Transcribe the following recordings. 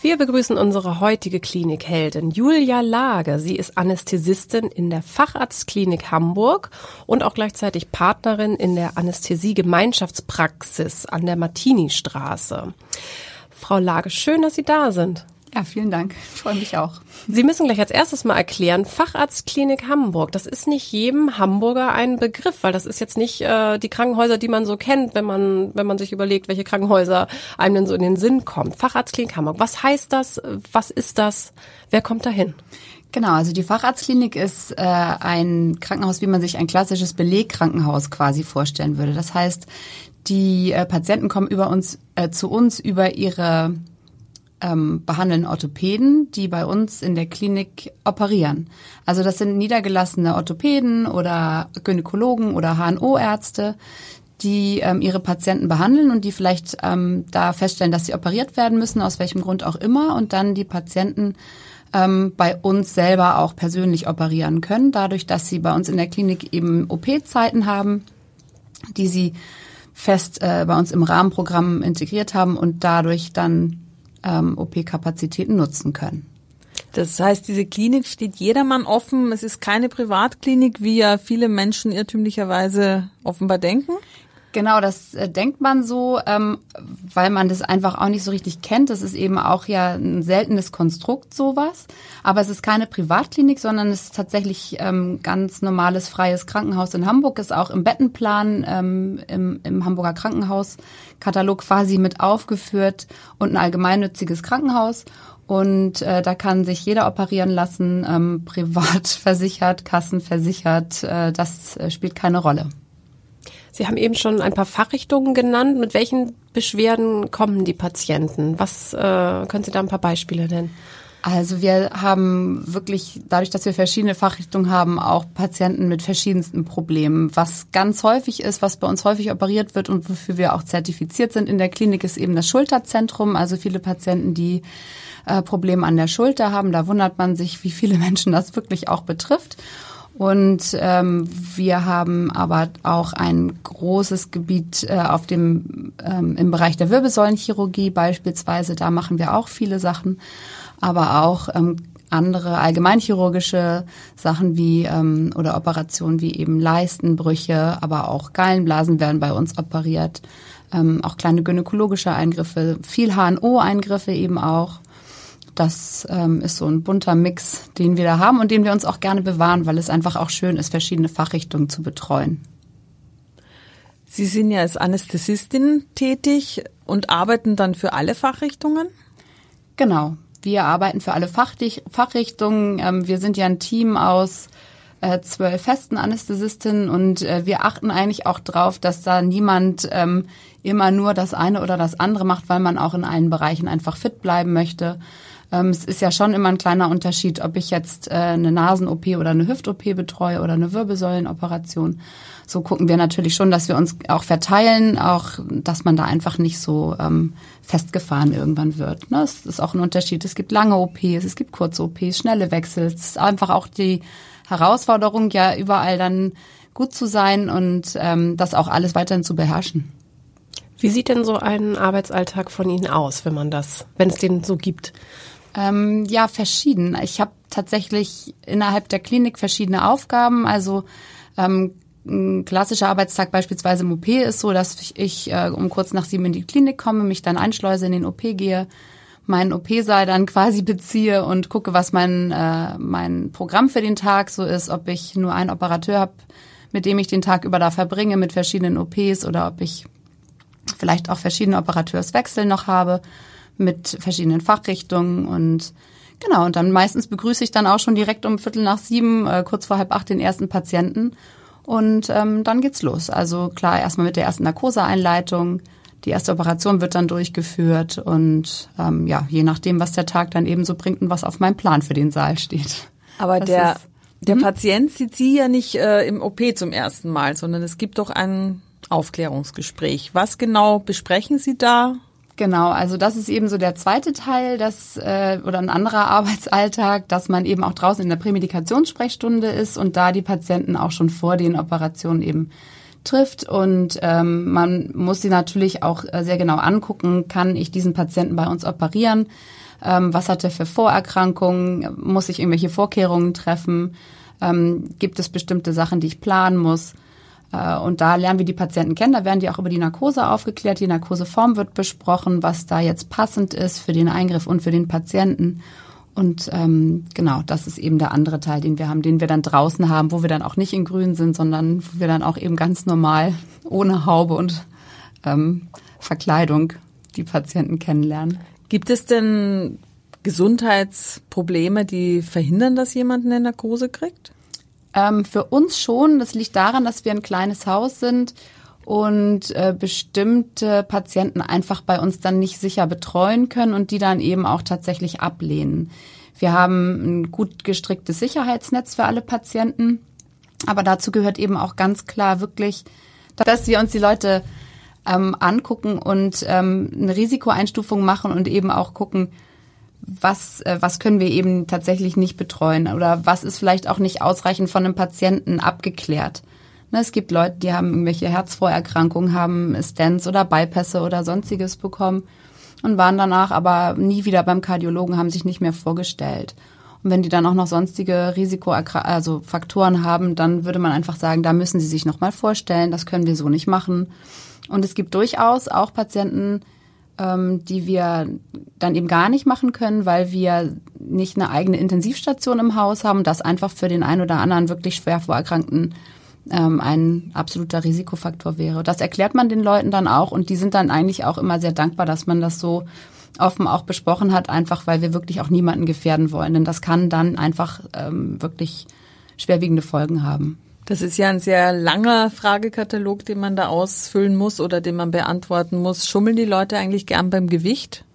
Wir begrüßen unsere heutige Klinikheldin Julia Lage. Sie ist Anästhesistin in der Facharztklinik Hamburg und auch gleichzeitig Partnerin in der Anästhesie-Gemeinschaftspraxis an der Martini-Straße. Frau Lage, schön, dass Sie da sind. Ja, vielen Dank. Ich freue mich auch. Sie müssen gleich als erstes mal erklären, Facharztklinik Hamburg, das ist nicht jedem Hamburger ein Begriff, weil das ist jetzt nicht äh, die Krankenhäuser, die man so kennt, wenn man, wenn man sich überlegt, welche Krankenhäuser einem denn so in den Sinn kommt. Facharztklinik Hamburg, was heißt das? Was ist das? Wer kommt dahin? Genau, also die Facharztklinik ist äh, ein Krankenhaus, wie man sich ein klassisches Belegkrankenhaus quasi vorstellen würde. Das heißt, die äh, Patienten kommen über uns äh, zu uns über ihre ähm, behandeln Orthopäden, die bei uns in der Klinik operieren. Also das sind niedergelassene Orthopäden oder Gynäkologen oder HNO-Ärzte, die ähm, ihre Patienten behandeln und die vielleicht ähm, da feststellen, dass sie operiert werden müssen, aus welchem Grund auch immer, und dann die Patienten ähm, bei uns selber auch persönlich operieren können, dadurch, dass sie bei uns in der Klinik eben OP-Zeiten haben, die sie fest äh, bei uns im Rahmenprogramm integriert haben und dadurch dann ähm, OP-Kapazitäten nutzen können. Das heißt, diese Klinik steht jedermann offen. Es ist keine Privatklinik, wie ja viele Menschen irrtümlicherweise offenbar denken. Genau, das äh, denkt man so, ähm, weil man das einfach auch nicht so richtig kennt. Das ist eben auch ja ein seltenes Konstrukt sowas. Aber es ist keine Privatklinik, sondern es ist tatsächlich ähm, ganz normales freies Krankenhaus in Hamburg. Ist auch im Bettenplan ähm, im, im Hamburger Krankenhauskatalog quasi mit aufgeführt und ein allgemeinnütziges Krankenhaus. Und äh, da kann sich jeder operieren lassen, ähm, privat versichert, kassenversichert. Äh, das äh, spielt keine Rolle. Sie haben eben schon ein paar Fachrichtungen genannt. Mit welchen Beschwerden kommen die Patienten? Was äh, können Sie da ein paar Beispiele nennen? Also wir haben wirklich, dadurch, dass wir verschiedene Fachrichtungen haben, auch Patienten mit verschiedensten Problemen. Was ganz häufig ist, was bei uns häufig operiert wird und wofür wir auch zertifiziert sind in der Klinik, ist eben das Schulterzentrum. Also viele Patienten, die äh, Probleme an der Schulter haben, da wundert man sich, wie viele Menschen das wirklich auch betrifft. Und ähm, wir haben aber auch ein großes Gebiet äh, auf dem ähm, im Bereich der Wirbelsäulenchirurgie beispielsweise. Da machen wir auch viele Sachen, aber auch ähm, andere allgemeinchirurgische Sachen wie ähm, oder Operationen wie eben Leistenbrüche, aber auch Gallenblasen werden bei uns operiert. Ähm, auch kleine gynäkologische Eingriffe, viel HNO-Eingriffe eben auch. Das ähm, ist so ein bunter Mix, den wir da haben und den wir uns auch gerne bewahren, weil es einfach auch schön ist, verschiedene Fachrichtungen zu betreuen. Sie sind ja als Anästhesistin tätig und arbeiten dann für alle Fachrichtungen? Genau. Wir arbeiten für alle Fachrichtungen. Ähm, wir sind ja ein Team aus äh, zwölf festen Anästhesistinnen und äh, wir achten eigentlich auch drauf, dass da niemand ähm, immer nur das eine oder das andere macht, weil man auch in allen Bereichen einfach fit bleiben möchte. Ähm, es ist ja schon immer ein kleiner Unterschied, ob ich jetzt äh, eine Nasen-OP oder eine Hüft-OP betreue oder eine Wirbelsäulenoperation. So gucken wir natürlich schon, dass wir uns auch verteilen, auch dass man da einfach nicht so ähm, festgefahren irgendwann wird. Ne? Es ist auch ein Unterschied. Es gibt lange OPs, es gibt kurze OPs, schnelle Wechsel. Es ist einfach auch die Herausforderung, ja überall dann gut zu sein und ähm, das auch alles weiterhin zu beherrschen. Wie sieht denn so ein Arbeitsalltag von Ihnen aus, wenn man das, wenn es den so gibt? Ähm, ja, verschieden. Ich habe tatsächlich innerhalb der Klinik verschiedene Aufgaben. Also ähm, ein klassischer Arbeitstag beispielsweise im OP ist so, dass ich äh, um kurz nach sieben in die Klinik komme, mich dann einschleuse, in den OP gehe, meinen OP-Saal dann quasi beziehe und gucke, was mein, äh, mein Programm für den Tag so ist, ob ich nur einen Operateur habe, mit dem ich den Tag über da verbringe mit verschiedenen OPs oder ob ich vielleicht auch verschiedene Operateurswechsel noch habe mit verschiedenen Fachrichtungen und genau, und dann meistens begrüße ich dann auch schon direkt um Viertel nach sieben, äh, kurz vor halb acht den ersten Patienten Und ähm, dann geht's los. Also klar, erstmal mit der ersten Narkoseeinleitung. Die erste Operation wird dann durchgeführt und ähm, ja, je nachdem, was der Tag dann eben so bringt und was auf meinem Plan für den Saal steht. Aber Das der, ist- der Patient sieht Sie ja nicht äh, im OP zum ersten Mal, sondern es gibt doch ein Aufklärungsgespräch. Was genau besprechen Sie da? Genau, also das ist eben so der zweite Teil, das äh, oder ein anderer Arbeitsalltag, dass man eben auch draußen in der Prämedikationssprechstunde ist und da die Patienten auch schon vor den Operationen eben trifft. Und ähm, man muss sie natürlich auch äh, sehr genau angucken, kann ich diesen Patienten bei uns operieren, ähm, was hat er für Vorerkrankungen, muss ich irgendwelche Vorkehrungen treffen, ähm, gibt es bestimmte Sachen, die ich planen muss. Äh, Und da lernen wir die Patienten kennen. Da werden die auch über die Narkose aufgeklärt. Die Narkoseform wird besprochen, was da jetzt passend ist für den Eingriff und für den Patienten. Und ähm, genau, das ist eben der andere Teil, den wir haben, den wir dann draußen haben, wo wir dann auch nicht in Grün sind, sondern wo wir dann auch eben ganz normal ohne Haube und ähm, Verkleidung die Patienten kennenlernen. Gibt es denn Gesundheitsprobleme, die verhindern, dass jemand eine Narkose kriegt? Ähm, für uns schon. Das liegt daran, dass wir ein kleines Haus sind und äh, bestimmte Patienten einfach bei uns dann nicht sicher betreuen können und die dann eben auch tatsächlich ablehnen. Wir haben ein gut gestricktes Sicherheitsnetz für alle Patienten, aber dazu gehört eben auch ganz klar wirklich, dass wir uns die Leute ähm, angucken und ähm, eine Risikoeinstufung machen und eben auch gucken, was, äh, was können wir eben tatsächlich nicht betreuen oder was ist vielleicht auch nicht ausreichend von einem Patienten abgeklärt. Ne, es gibt Leute, die haben irgendwelche Herzvorerkrankungen, haben Stents oder Bypässe oder sonstiges bekommen und waren danach aber nie wieder beim Kardiologen, haben sich nicht mehr vorgestellt. Und wenn die dann auch noch sonstige Risiko, also Faktoren haben, dann würde man einfach sagen, da müssen sie sich nochmal vorstellen, das können wir so nicht machen. Und es gibt durchaus auch Patienten, ähm, die wir dann eben gar nicht machen können, weil wir nicht eine eigene Intensivstation im Haus haben, das einfach für den einen oder anderen wirklich schwer vorerkrankten ähm, ein absoluter Risikofaktor wäre. Das erklärt man den Leuten dann auch und die sind dann eigentlich auch immer sehr dankbar, dass man das so offen auch besprochen hat, einfach weil wir wirklich auch niemanden gefährden wollen. Denn das kann dann einfach ähm, wirklich schwerwiegende Folgen haben. Das ist ja ein sehr langer Fragekatalog, den man da ausfüllen muss oder den man beantworten muss. Schummeln die Leute eigentlich gern beim Gewicht?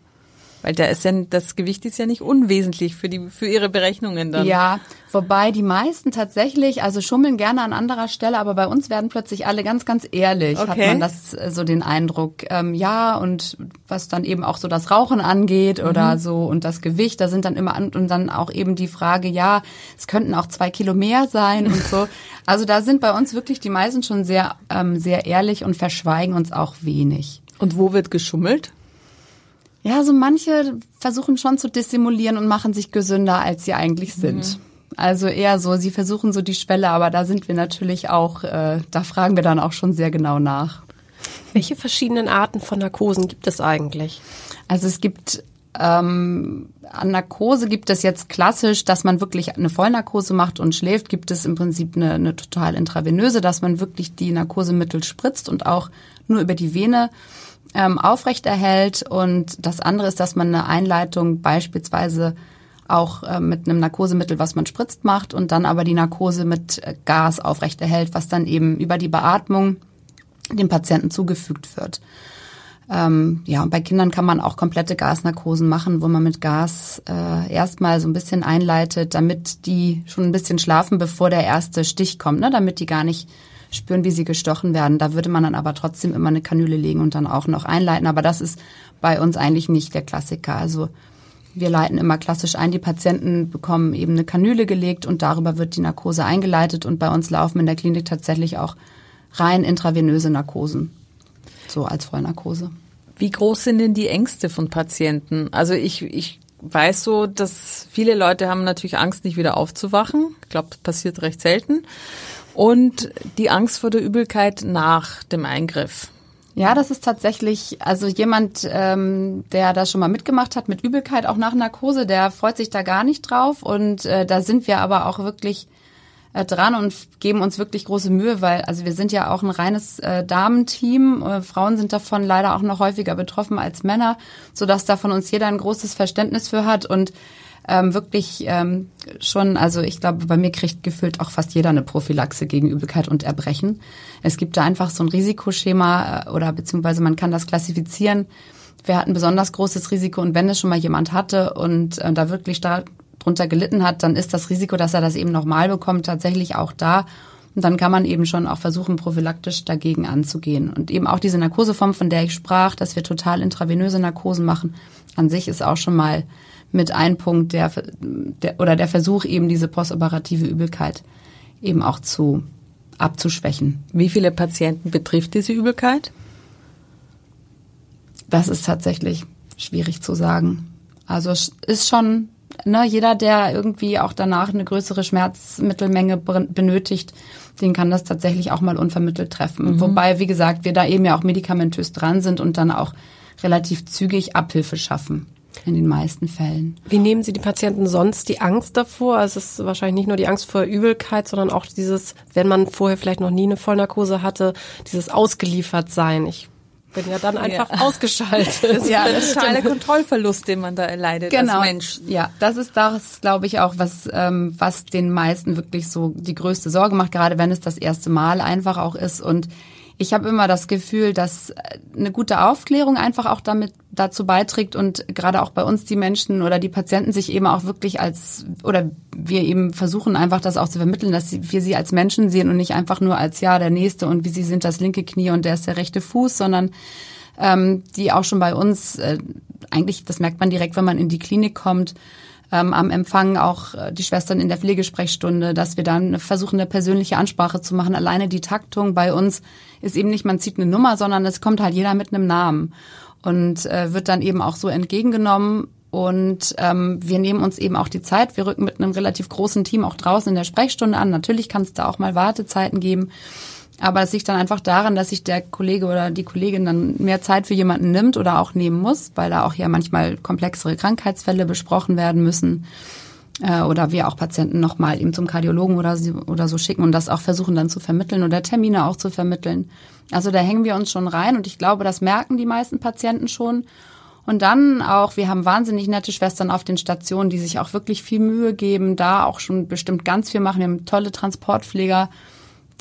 Weil da ist ja, das Gewicht ist ja nicht unwesentlich für die, für ihre Berechnungen dann. Ja, wobei die meisten tatsächlich, also schummeln gerne an anderer Stelle, aber bei uns werden plötzlich alle ganz, ganz ehrlich, hat Okay. man das äh, so den Eindruck. Ähm, ja, und was dann eben auch so das Rauchen angeht oder so und das Gewicht, da sind dann immer und dann auch eben die Frage, ja, es könnten auch zwei Kilo mehr sein und so. Also da sind bei uns wirklich die meisten schon sehr, ähm, sehr ehrlich und verschweigen uns auch wenig. Und wo wird geschummelt? Ja, so manche versuchen schon zu dissimulieren und machen sich gesünder, als sie eigentlich sind. Also eher so, sie versuchen so die Schwelle, aber da sind wir natürlich auch, äh, da fragen wir dann auch schon sehr genau nach. Welche verschiedenen Arten von Narkosen gibt es eigentlich? Also es gibt ähm, an Narkose gibt es jetzt klassisch, dass man wirklich eine Vollnarkose macht und schläft, gibt es im Prinzip eine, eine total intravenöse, dass man wirklich die Narkosemittel spritzt und auch nur über die Vene ähm, aufrechterhält. Und das andere ist, dass man eine Einleitung beispielsweise auch äh, mit einem Narkosemittel, was man spritzt, macht und dann aber die Narkose mit äh, Gas aufrechterhält, was dann eben über die Beatmung dem Patienten zugefügt wird. Ähm, ja, und bei Kindern kann man auch komplette Gasnarkosen machen, wo man mit Gas äh, erstmal so ein bisschen einleitet, damit die schon ein bisschen schlafen, bevor der erste Stich kommt, ne? damit die gar nicht spüren, wie sie gestochen werden. Da würde man dann aber trotzdem immer eine Kanüle legen und dann auch noch einleiten. Aber das ist bei uns eigentlich nicht der Klassiker. Also wir leiten immer klassisch ein. Die Patienten bekommen eben eine Kanüle gelegt und darüber wird die Narkose eingeleitet. Und bei uns laufen in der Klinik tatsächlich auch rein intravenöse Narkosen. So als Vollnarkose. Wie groß sind denn die Ängste von Patienten? Also ich, ich weiß so, dass viele Leute haben natürlich Angst, nicht wieder aufzuwachen. Ich glaube, das passiert recht selten. Und die Angst vor der Übelkeit nach dem Eingriff. Ja, das ist tatsächlich, also jemand, ähm, der das schon mal mitgemacht hat mit Übelkeit, auch nach Narkose, der freut sich da gar nicht drauf. Und äh, da sind wir aber auch wirklich äh, dran und geben uns wirklich große Mühe, weil also wir sind ja auch ein reines äh, Damenteam. Äh, Frauen sind davon leider auch noch häufiger betroffen als Männer, so dass da von uns jeder ein großes Verständnis für hat und ähm, wirklich ähm, schon, also ich glaube, bei mir kriegt gefühlt auch fast jeder eine Prophylaxe gegen Übelkeit und Erbrechen. Es gibt da einfach so ein Risikoschema äh, oder beziehungsweise man kann das klassifizieren. Wer hat ein besonders großes Risiko und wenn es schon mal jemand hatte und äh, da wirklich darunter gelitten hat, dann ist das Risiko, dass er das eben nochmal bekommt, tatsächlich auch da. Und dann kann man eben schon auch versuchen, prophylaktisch dagegen anzugehen. Und eben auch diese Narkoseform, von der ich sprach, dass wir total intravenöse Narkosen machen, an sich ist auch schon mal mit ein Punkt der, der oder der Versuch eben diese postoperative Übelkeit eben auch zu abzuschwächen. Wie viele Patienten betrifft diese Übelkeit? Das ist tatsächlich schwierig zu sagen. Also ist schon ne, jeder, der irgendwie auch danach eine größere Schmerzmittelmenge benötigt, den kann das tatsächlich auch mal unvermittelt treffen. Mhm. Wobei, wie gesagt, wir da eben ja auch medikamentös dran sind und dann auch relativ zügig Abhilfe schaffen. In den meisten Fällen. Wie nehmen Sie die Patienten sonst die Angst davor? Also es ist wahrscheinlich nicht nur die Angst vor Übelkeit, sondern auch dieses, wenn man vorher vielleicht noch nie eine Vollnarkose hatte, dieses ausgeliefert sein. Ich bin ja dann einfach ja. ausgeschaltet. ja, das ist ein Kontrollverlust, den man da erleidet genau. als Mensch. Ja, das ist das, glaube ich, auch, was, ähm, was den meisten wirklich so die größte Sorge macht, gerade wenn es das erste Mal einfach auch ist. Und ich habe immer das Gefühl, dass äh, eine gute Aufklärung einfach auch damit dazu beiträgt und gerade auch bei uns die Menschen oder die Patienten sich eben auch wirklich als oder wir eben versuchen einfach das auch zu vermitteln, dass wir sie als Menschen sehen und nicht einfach nur als ja der nächste und wie sie sind das linke Knie und der ist der rechte Fuß, sondern ähm, die auch schon bei uns äh, eigentlich das merkt man direkt, wenn man in die Klinik kommt ähm, am Empfang auch äh, die Schwestern in der Pflegesprechstunde, dass wir dann versuchen, eine persönliche Ansprache zu machen. Alleine die Taktung bei uns ist eben nicht, man zieht eine Nummer, sondern es kommt halt jeder mit einem Namen und äh, wird dann eben auch so entgegengenommen. Und ähm, wir nehmen uns eben auch die Zeit. Wir rücken mit einem relativ großen Team auch draußen in der Sprechstunde an. Natürlich kann es da auch mal Wartezeiten geben. Aber es liegt dann einfach daran, dass sich der Kollege oder die Kollegin dann mehr Zeit für jemanden nimmt oder auch nehmen muss, weil da auch ja manchmal komplexere Krankheitsfälle besprochen werden müssen äh, oder wir auch Patienten nochmal eben zum Kardiologen oder, oder so schicken und das auch versuchen dann zu vermitteln oder Termine auch zu vermitteln. Also da hängen wir uns schon rein und ich glaube, das merken die meisten Patienten schon. Und dann auch, wir haben wahnsinnig nette Schwestern auf den Stationen, die sich auch wirklich viel Mühe geben, da auch schon bestimmt ganz viel machen. Wir haben tolle Transportpfleger,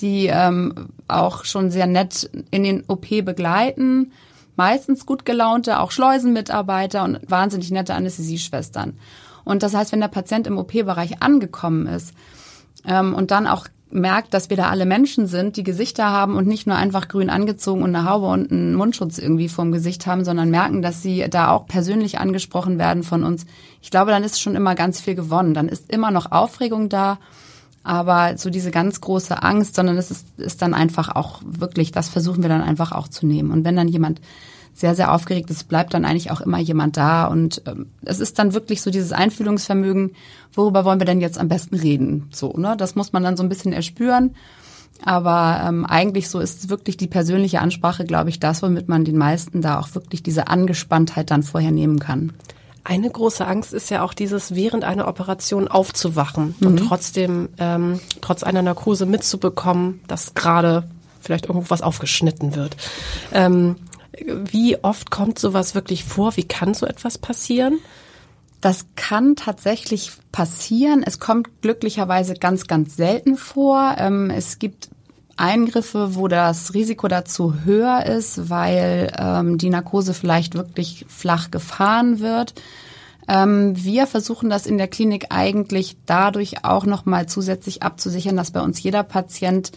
die ähm, auch schon sehr nett in den OP begleiten. Meistens gut gelaunte, auch Schleusenmitarbeiter und wahnsinnig nette Anästhesieschwestern. Und das heißt, wenn der Patient im OP-Bereich angekommen ist ähm, und dann auch merkt, dass wir da alle Menschen sind, die Gesichter haben und nicht nur einfach grün angezogen und eine Haube und einen Mundschutz irgendwie vorm Gesicht haben, sondern merken, dass sie da auch persönlich angesprochen werden von uns. Ich glaube, dann ist schon immer ganz viel gewonnen. Dann ist immer noch Aufregung da aber so diese ganz große Angst, sondern es ist, ist dann einfach auch wirklich, das versuchen wir dann einfach auch zu nehmen. Und wenn dann jemand sehr, sehr aufgeregt ist, bleibt dann eigentlich auch immer jemand da. Und ähm, es ist dann wirklich so dieses Einfühlungsvermögen, worüber wollen wir denn jetzt am besten reden? So, ne? Das muss man dann so ein bisschen erspüren. Aber ähm, eigentlich so ist wirklich die persönliche Ansprache, glaube ich, das, womit man den meisten da auch wirklich diese Angespanntheit dann vorher nehmen kann. Eine große Angst ist ja auch dieses, während einer Operation aufzuwachen mhm. und trotzdem, ähm, trotz einer Narkose mitzubekommen, dass gerade vielleicht irgendwo was aufgeschnitten wird. Ähm, wie oft kommt sowas wirklich vor? Wie kann so etwas passieren? Das kann tatsächlich passieren. Es kommt glücklicherweise ganz, ganz selten vor. Ähm, es gibt Eingriffe, wo das Risiko dazu höher ist, weil ähm, die Narkose vielleicht wirklich flach gefahren wird. Ähm, wir versuchen das in der Klinik eigentlich dadurch auch nochmal zusätzlich abzusichern, dass bei uns jeder Patient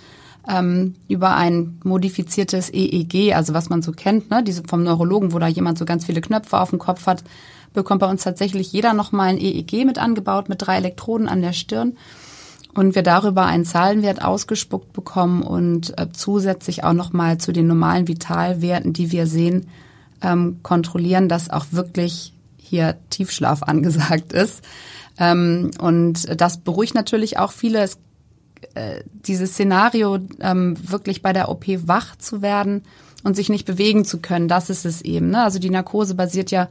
ähm, über ein modifiziertes EEG, also was man so kennt, ne, diese vom Neurologen, wo da jemand so ganz viele Knöpfe auf dem Kopf hat, bekommt bei uns tatsächlich jeder nochmal ein EEG mit angebaut mit drei Elektroden an der Stirn und wir darüber einen Zahlenwert ausgespuckt bekommen und äh, zusätzlich auch nochmal zu den normalen Vitalwerten, die wir sehen, ähm, kontrollieren, dass auch wirklich hier Tiefschlaf angesagt ist. Ähm, und das beruhigt natürlich auch viele. Es, äh, dieses Szenario, ähm, wirklich bei der OP wach zu werden und sich nicht bewegen zu können, das ist es eben. Ne? Also die Narkose basiert ja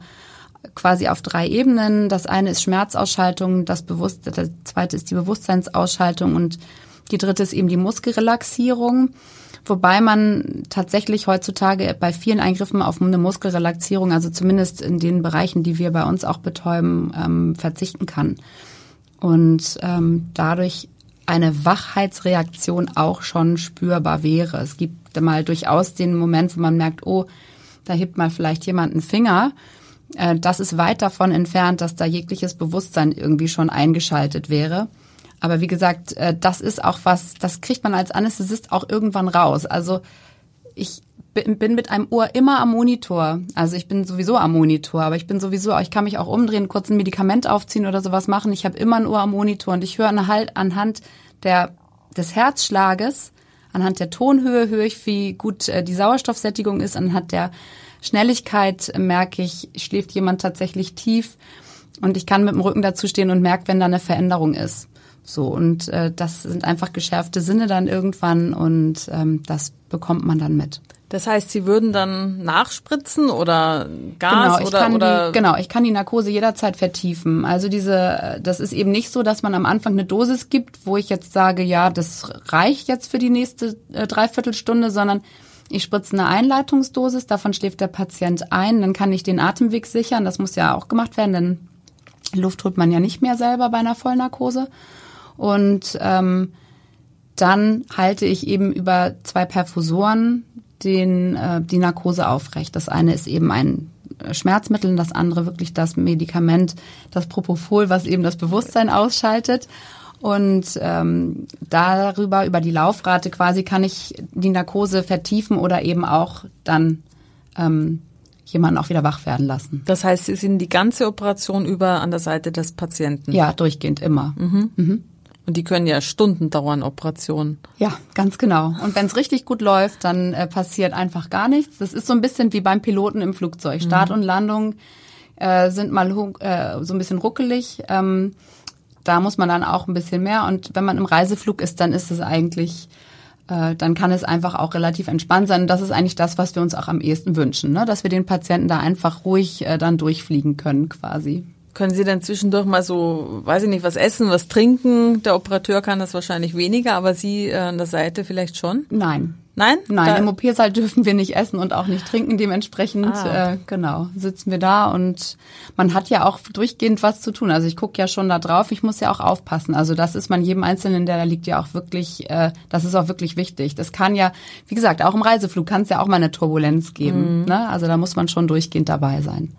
quasi auf drei Ebenen. Das eine ist Schmerzausschaltung, das Bewusst das zweite ist die Bewusstseinsausschaltung und die dritte ist eben die Muskelrelaxierung. Wobei man tatsächlich heutzutage bei vielen Eingriffen auf eine Muskelrelaxierung, also zumindest in den Bereichen, die wir bei uns auch betäuben, ähm, verzichten kann. Und ähm, dadurch eine Wachheitsreaktion auch schon spürbar wäre. Es gibt mal durchaus den Moment, wo man merkt, oh, da hebt mal vielleicht jemand einen Finger. Äh, das ist weit davon entfernt, dass da jegliches Bewusstsein irgendwie schon eingeschaltet wäre. Aber wie gesagt, äh, das ist auch was, das kriegt man als Anästhesist auch irgendwann raus. Also ich bin mit einem Ohr immer am Monitor. Also ich bin sowieso am Monitor, aber ich bin sowieso, ich kann mich auch umdrehen, kurz ein Medikament aufziehen oder sowas machen. Ich habe immer ein Ohr am Monitor und ich höre halt anhand der, des Herzschlages, anhand der Tonhöhe höre ich, wie gut äh, die Sauerstoffsättigung ist, anhand der Schnelligkeit merke ich, schläft jemand tatsächlich tief und ich kann mit dem Rücken dazu stehen und merke, wenn da eine Veränderung ist. So, und äh, das sind einfach geschärfte Sinne dann irgendwann und ähm, das bekommt man dann mit. Das heißt, Sie würden dann nachspritzen oder Gas genau, ich oder, kann oder Die, genau, ich kann die Narkose jederzeit vertiefen. Also diese, das ist eben nicht so, dass man am Anfang eine Dosis gibt, wo ich jetzt sage, ja, das reicht jetzt für die nächste äh, Dreiviertelstunde, sondern ich spritze eine Einleitungsdosis, davon schläft der Patient ein, dann kann ich den Atemweg sichern, das muss ja auch gemacht werden, denn Luft holt man ja nicht mehr selber bei einer Vollnarkose. Und ähm, dann halte ich eben über zwei Perfusoren den, äh, die Narkose aufrecht. Das eine ist eben ein Schmerzmittel und das andere wirklich das Medikament, das Propofol, was eben das Bewusstsein ausschaltet. Und ähm, darüber, über die Laufrate quasi, kann ich die Narkose vertiefen oder eben auch dann ähm, jemanden auch wieder wach werden lassen. Das heißt, Sie sind die ganze Operation über an der Seite des Patienten? Ja, durchgehend immer. Mhm. Mhm. Und die können ja Stunden dauern, Operationen. Ja, ganz genau. Und wenn es richtig gut läuft, dann äh, passiert einfach gar nichts. Das ist so ein bisschen wie beim Piloten im Flugzeug. Start mhm. und Landung äh, sind mal äh, so ein bisschen ruckelig. Ähm, da muss man dann auch ein bisschen mehr. Und wenn man im Reiseflug ist, dann ist es eigentlich, äh, dann kann es einfach auch relativ entspannt sein. Und das ist eigentlich das, was wir uns auch am ehesten wünschen, ne? dass wir den Patienten da einfach ruhig äh, dann durchfliegen können quasi. Können Sie dann zwischendurch mal so, weiß ich nicht, was essen, was trinken? Der Operateur kann das wahrscheinlich weniger, aber Sie äh, an der Seite vielleicht schon? Nein. Nein? Nein, im OP-Saal dürfen wir nicht essen und auch nicht trinken. Dementsprechend, ah. äh, genau, sitzen wir da und man hat ja auch durchgehend was zu tun. Also ich gucke ja schon da drauf, ich muss ja auch aufpassen. Also das ist man jedem Einzelnen, der da liegt, ja auch wirklich, äh, das ist auch wirklich wichtig. Das kann ja, wie gesagt, auch im Reiseflug kann es ja auch mal eine Turbulenz geben. Mhm. Ne? Also da muss man schon durchgehend dabei sein.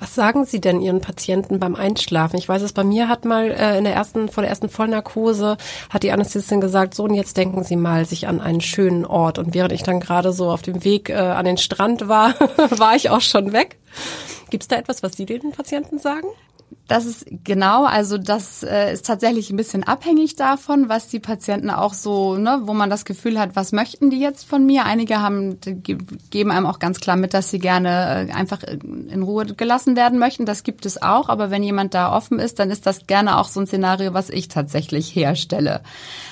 Was sagen Sie denn Ihren Patienten beim Einschlafen? Ich weiß es, bei mir hat mal äh, in der ersten, vor der ersten Vollnarkose, hat die Anästhesistin gesagt, so und jetzt denken Sie mal sich an einen schönen Ort. Und während ich dann gerade so auf dem Weg äh, an den Strand war, war ich auch schon weg. Gibt es da etwas, was Sie den Patienten sagen? Das ist genau, also das äh, ist tatsächlich ein bisschen abhängig davon, was die Patienten auch so, ne, wo man das Gefühl hat, was möchten die jetzt von mir? Einige haben geben einem auch ganz klar mit, dass sie gerne äh, einfach in Ruhe gelassen werden möchten. Das gibt es auch, aber wenn jemand da offen ist, dann ist das gerne auch so ein Szenario, was ich tatsächlich herstelle.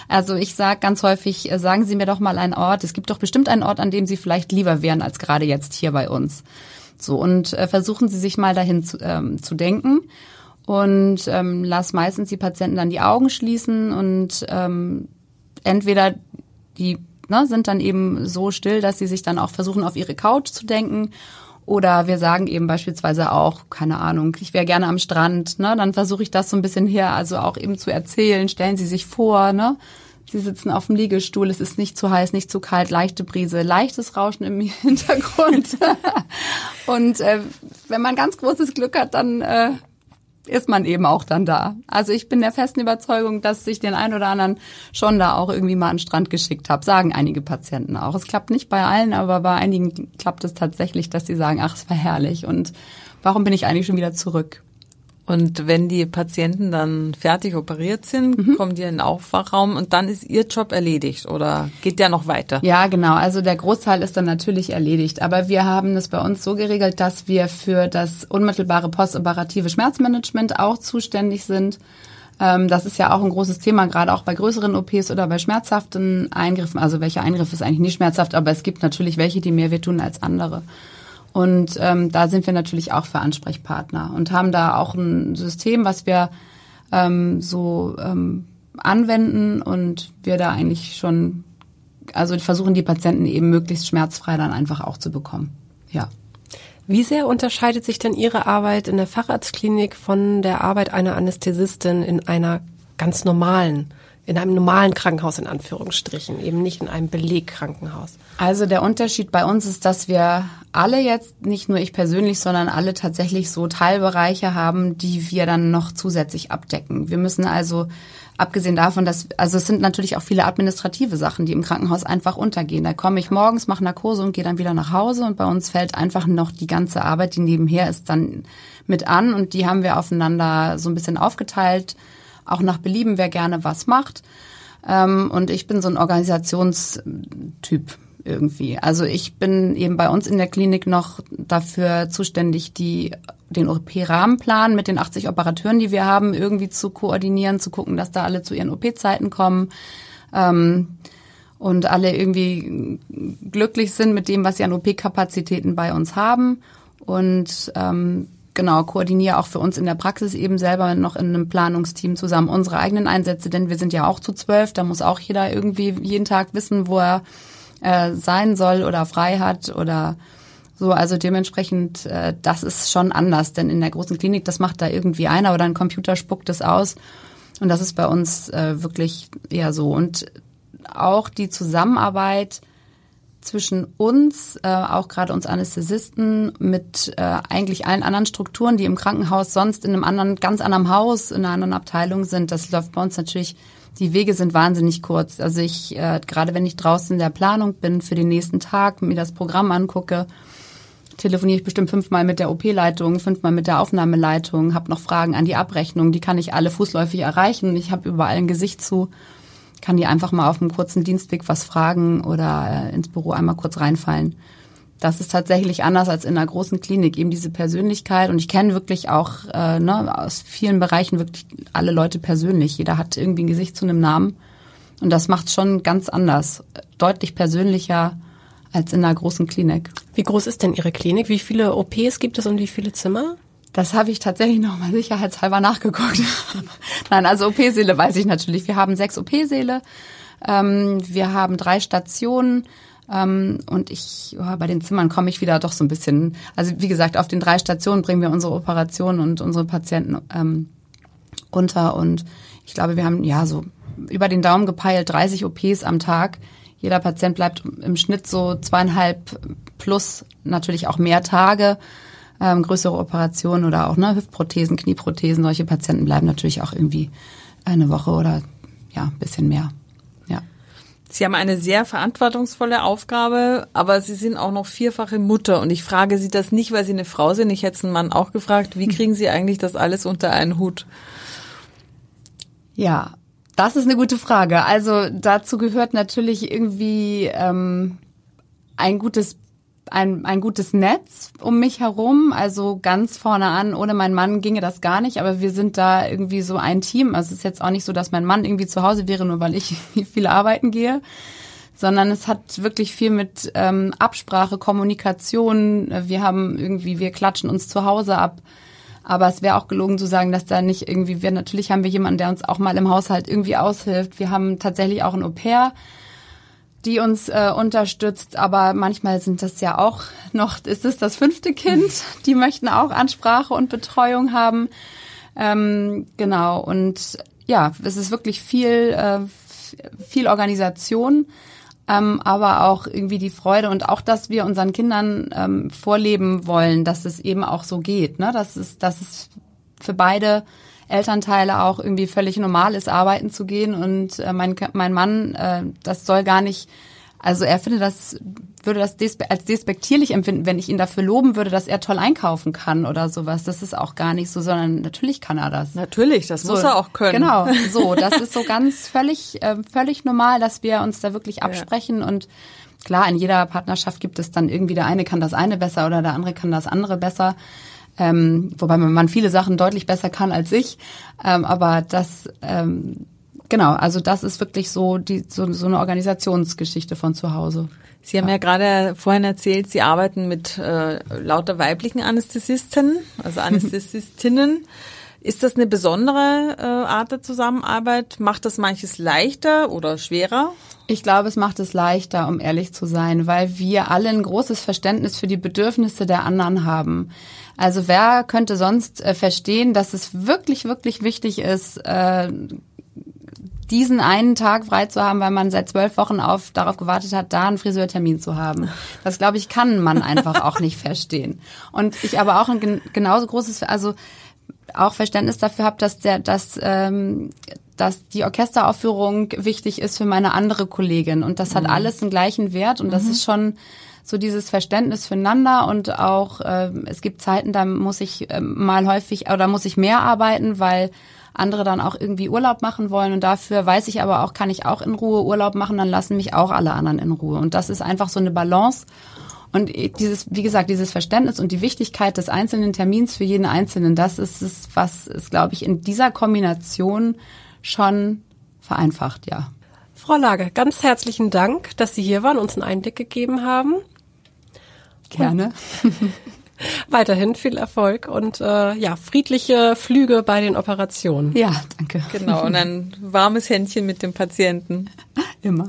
Also ich sage ganz häufig, äh, sagen Sie mir doch mal einen Ort. Es gibt doch bestimmt einen Ort, an dem Sie vielleicht lieber wären als gerade jetzt hier bei uns. So und äh, versuchen Sie sich mal dahin zu, ähm, zu denken und ähm, lass meistens die Patienten dann die Augen schließen und ähm, entweder die ne, sind dann eben so still, dass sie sich dann auch versuchen, auf ihre Couch zu denken. Oder wir sagen eben beispielsweise auch, keine Ahnung, ich wäre gerne am Strand, ne? Dann versuche ich das so ein bisschen her, also auch eben zu erzählen. Stellen Sie sich vor, ne? Sie sitzen auf dem Liegestuhl, es ist nicht zu heiß, nicht zu kalt, leichte Brise, leichtes Rauschen im Hintergrund. und äh, wenn man ganz großes Glück hat, dann äh, ist man eben auch dann da. Also ich bin der festen Überzeugung, dass ich den einen oder anderen schon da auch irgendwie mal an den Strand geschickt habe, sagen einige Patienten auch. Es klappt nicht bei allen, aber bei einigen klappt es tatsächlich, dass sie sagen, ach, es war herrlich und warum bin ich eigentlich schon wieder zurück? Und wenn die Patienten dann fertig operiert sind, mhm. kommen die in den Aufwachraum und dann ist ihr Job erledigt oder geht der noch weiter? Ja, genau. Also der Großteil ist dann natürlich erledigt. Aber wir haben es bei uns so geregelt, dass wir für das unmittelbare postoperative Schmerzmanagement auch zuständig sind. Ähm, das ist ja auch ein großes Thema, gerade auch bei größeren OPs oder bei schmerzhaften Eingriffen. Also welcher Eingriff ist eigentlich nicht schmerzhaft, aber es gibt natürlich welche, die mehr wehtun als andere. Und ähm, da sind wir natürlich auch für Ansprechpartner und haben da auch ein System, was wir ähm, so ähm, anwenden und wir da eigentlich schon also versuchen die Patienten eben möglichst schmerzfrei dann einfach auch zu bekommen. Ja. Wie sehr unterscheidet sich denn Ihre Arbeit in der Facharztklinik von der Arbeit einer Anästhesistin in einer ganz normalen in einem normalen Krankenhaus in Anführungsstrichen, eben nicht in einem Belegkrankenhaus. Also der Unterschied bei uns ist, dass wir alle jetzt, nicht nur ich persönlich, sondern alle tatsächlich so Teilbereiche haben, die wir dann noch zusätzlich abdecken. Wir müssen also, abgesehen davon, dass, also es sind natürlich auch viele administrative Sachen, die im Krankenhaus einfach untergehen. Da komme ich morgens, mache Narkose und gehe dann wieder nach Hause und bei uns fällt einfach noch die ganze Arbeit, die nebenher ist, dann mit an und die haben wir aufeinander so ein bisschen aufgeteilt auch nach Belieben, wer gerne was macht. Ähm, und ich bin so ein Organisationstyp irgendwie. Also ich bin eben bei uns in der Klinik noch dafür zuständig, die den OP-Rahmenplan mit den 80 Operateuren, die wir haben, irgendwie zu koordinieren, zu gucken, dass da alle zu ihren OP-Zeiten kommen ähm, und alle irgendwie glücklich sind mit dem, was sie an OP-Kapazitäten bei uns haben. Und ähm, genau, koordiniere auch für uns in der Praxis eben selber noch in einem Planungsteam zusammen unsere eigenen Einsätze, denn wir sind ja auch zu zwölf, da muss auch jeder irgendwie jeden Tag wissen, wo er äh, sein soll oder frei hat oder so. Also dementsprechend, äh, das ist schon anders, denn in der großen Klinik, das macht da irgendwie einer oder ein Computer spuckt es aus. Und das ist bei uns äh, wirklich eher so. Und auch die Zusammenarbeit zwischen uns, äh, auch gerade uns Anästhesisten, mit äh, eigentlich allen anderen Strukturen, die im Krankenhaus sonst in einem anderen, ganz anderen Haus, in einer anderen Abteilung sind. Das läuft bei uns natürlich, die Wege sind wahnsinnig kurz. Also ich, äh, gerade wenn ich draußen in der Planung bin für den nächsten Tag, mir das Programm angucke, telefoniere ich bestimmt fünfmal mit der OP-Leitung, fünfmal mit der Aufnahmeleitung, habe noch Fragen an die Abrechnung, die kann ich alle fußläufig erreichen. Ich habe überall ein Gesicht zu kann die einfach mal auf einem kurzen Dienstweg was fragen oder äh, ins Büro einmal kurz reinfallen. Das ist tatsächlich anders als in einer großen Klinik, eben diese Persönlichkeit. Und ich kenne wirklich auch äh, ne, aus vielen Bereichen wirklich alle Leute persönlich. Jeder hat irgendwie ein Gesicht zu einem Namen. Und das macht schon ganz anders, deutlich persönlicher als in einer großen Klinik. Wie groß ist denn Ihre Klinik? Wie viele OPs gibt es und wie viele Zimmer? Das habe ich tatsächlich noch mal sicherheitshalber nachgeguckt. Nein, also OP-Säle weiß ich natürlich. Wir haben sechs OP-Säle. Ähm, wir haben drei Stationen. Ähm, und ich, oh, bei den Zimmern komme ich wieder doch so ein bisschen, also wie gesagt, auf den drei Stationen bringen wir unsere Operationen und unsere Patienten ähm, unter. Und ich glaube, wir haben ja so über den Daumen gepeilt 30 OPs am Tag. Jeder Patient bleibt im Schnitt so zweieinhalb plus natürlich auch mehr Tage ähm, größere Operationen oder auch ne, Hüftprothesen, Knieprothesen, solche Patienten bleiben natürlich auch irgendwie eine Woche oder ja, ein bisschen mehr. Ja. Sie haben eine sehr verantwortungsvolle Aufgabe, aber Sie sind auch noch vierfache Mutter. Und ich frage Sie das nicht, weil Sie eine Frau sind. Ich hätte einen Mann auch gefragt, wie kriegen Sie eigentlich das alles unter einen Hut? Ja, das ist eine gute Frage. Also dazu gehört natürlich irgendwie ähm, ein gutes ein, ein gutes Netz um mich herum. Also ganz vorne an, ohne meinen Mann ginge das gar nicht, aber wir sind da irgendwie so ein Team. Also es ist jetzt auch nicht so, dass mein Mann irgendwie zu Hause wäre, nur weil ich viel arbeiten gehe, sondern es hat wirklich viel mit ähm, Absprache, Kommunikation. Wir haben irgendwie, wir klatschen uns zu Hause ab. Aber es wäre auch gelogen zu sagen, dass da nicht irgendwie, wir natürlich haben wir jemanden, der uns auch mal im Haushalt irgendwie aushilft. Wir haben tatsächlich auch ein Au pair die uns äh, unterstützt, aber manchmal sind das ja auch noch, ist es das fünfte Kind, die möchten auch Ansprache und Betreuung haben. Ähm, genau, und ja, es ist wirklich viel, äh, viel Organisation, ähm, aber auch irgendwie die Freude und auch, dass wir unseren Kindern ähm, vorleben wollen, dass es eben auch so geht, ne? dass, es, dass es für beide Elternteile auch irgendwie völlig normal ist, arbeiten zu gehen. Und äh, mein, mein Mann, äh, das soll gar nicht, also er findet das, würde das despe als despektierlich empfinden, wenn ich ihn dafür loben würde, dass er toll einkaufen kann oder sowas. Das ist auch gar nicht so, sondern natürlich kann er das. Natürlich, das so, muss er auch können. Genau, so, das ist so ganz völlig, äh, völlig normal, dass wir uns da wirklich absprechen ja. und Klar, in jeder Partnerschaft gibt es dann irgendwie, der eine kann das eine besser oder der andere kann das andere besser. Ähm, wobei man viele Sachen deutlich besser kann als ich. Ähm, aber das, ähm, genau, also das ist wirklich so, die, so, so eine Organisationsgeschichte von zu Hause. Sie haben ja, ja gerade vorhin erzählt, Sie arbeiten mit äh, lauter weiblichen Anästhesisten, also Anästhesistinnen. Ist das eine besondere äh, Art der Zusammenarbeit? Macht das manches leichter oder schwerer? Ich glaube, es macht es leichter, um ehrlich zu sein, weil wir alle ein großes Verständnis für die Bedürfnisse der anderen haben. Also wer könnte sonst äh, verstehen, dass es wirklich, wirklich wichtig ist, äh, diesen einen Tag frei zu haben, weil man seit zwölf Wochen auf, darauf gewartet hat, da einen Friseurtermin zu haben. Das, glaube ich, kann man einfach auch nicht verstehen. Und ich aber auch ein genauso großes, also auch Verständnis dafür habe, dass der, dass, ähm, dass die Orchesteraufführung wichtig ist für meine andere Kollegin. Und das hat mhm. alles den gleichen Wert und mhm. das ist schon so dieses Verständnis füreinander und auch äh, es gibt Zeiten, da muss ich äh, mal häufig oder muss ich mehr arbeiten, weil andere dann auch irgendwie Urlaub machen wollen und dafür weiß ich aber auch, kann ich auch in Ruhe Urlaub machen, dann lassen mich auch alle anderen in Ruhe. Und das ist einfach so eine Balance. Und dieses, wie gesagt, dieses Verständnis und die Wichtigkeit des einzelnen Termins für jeden Einzelnen, das ist es, was es, glaube ich, in dieser Kombination schon vereinfacht, ja. Frau Lage, ganz herzlichen Dank, dass Sie hier waren, uns einen Einblick gegeben haben. Gerne. Weiterhin viel Erfolg und äh, ja, friedliche Flüge bei den Operationen. Ja, danke. Genau, und ein warmes Händchen mit dem Patienten. Immer.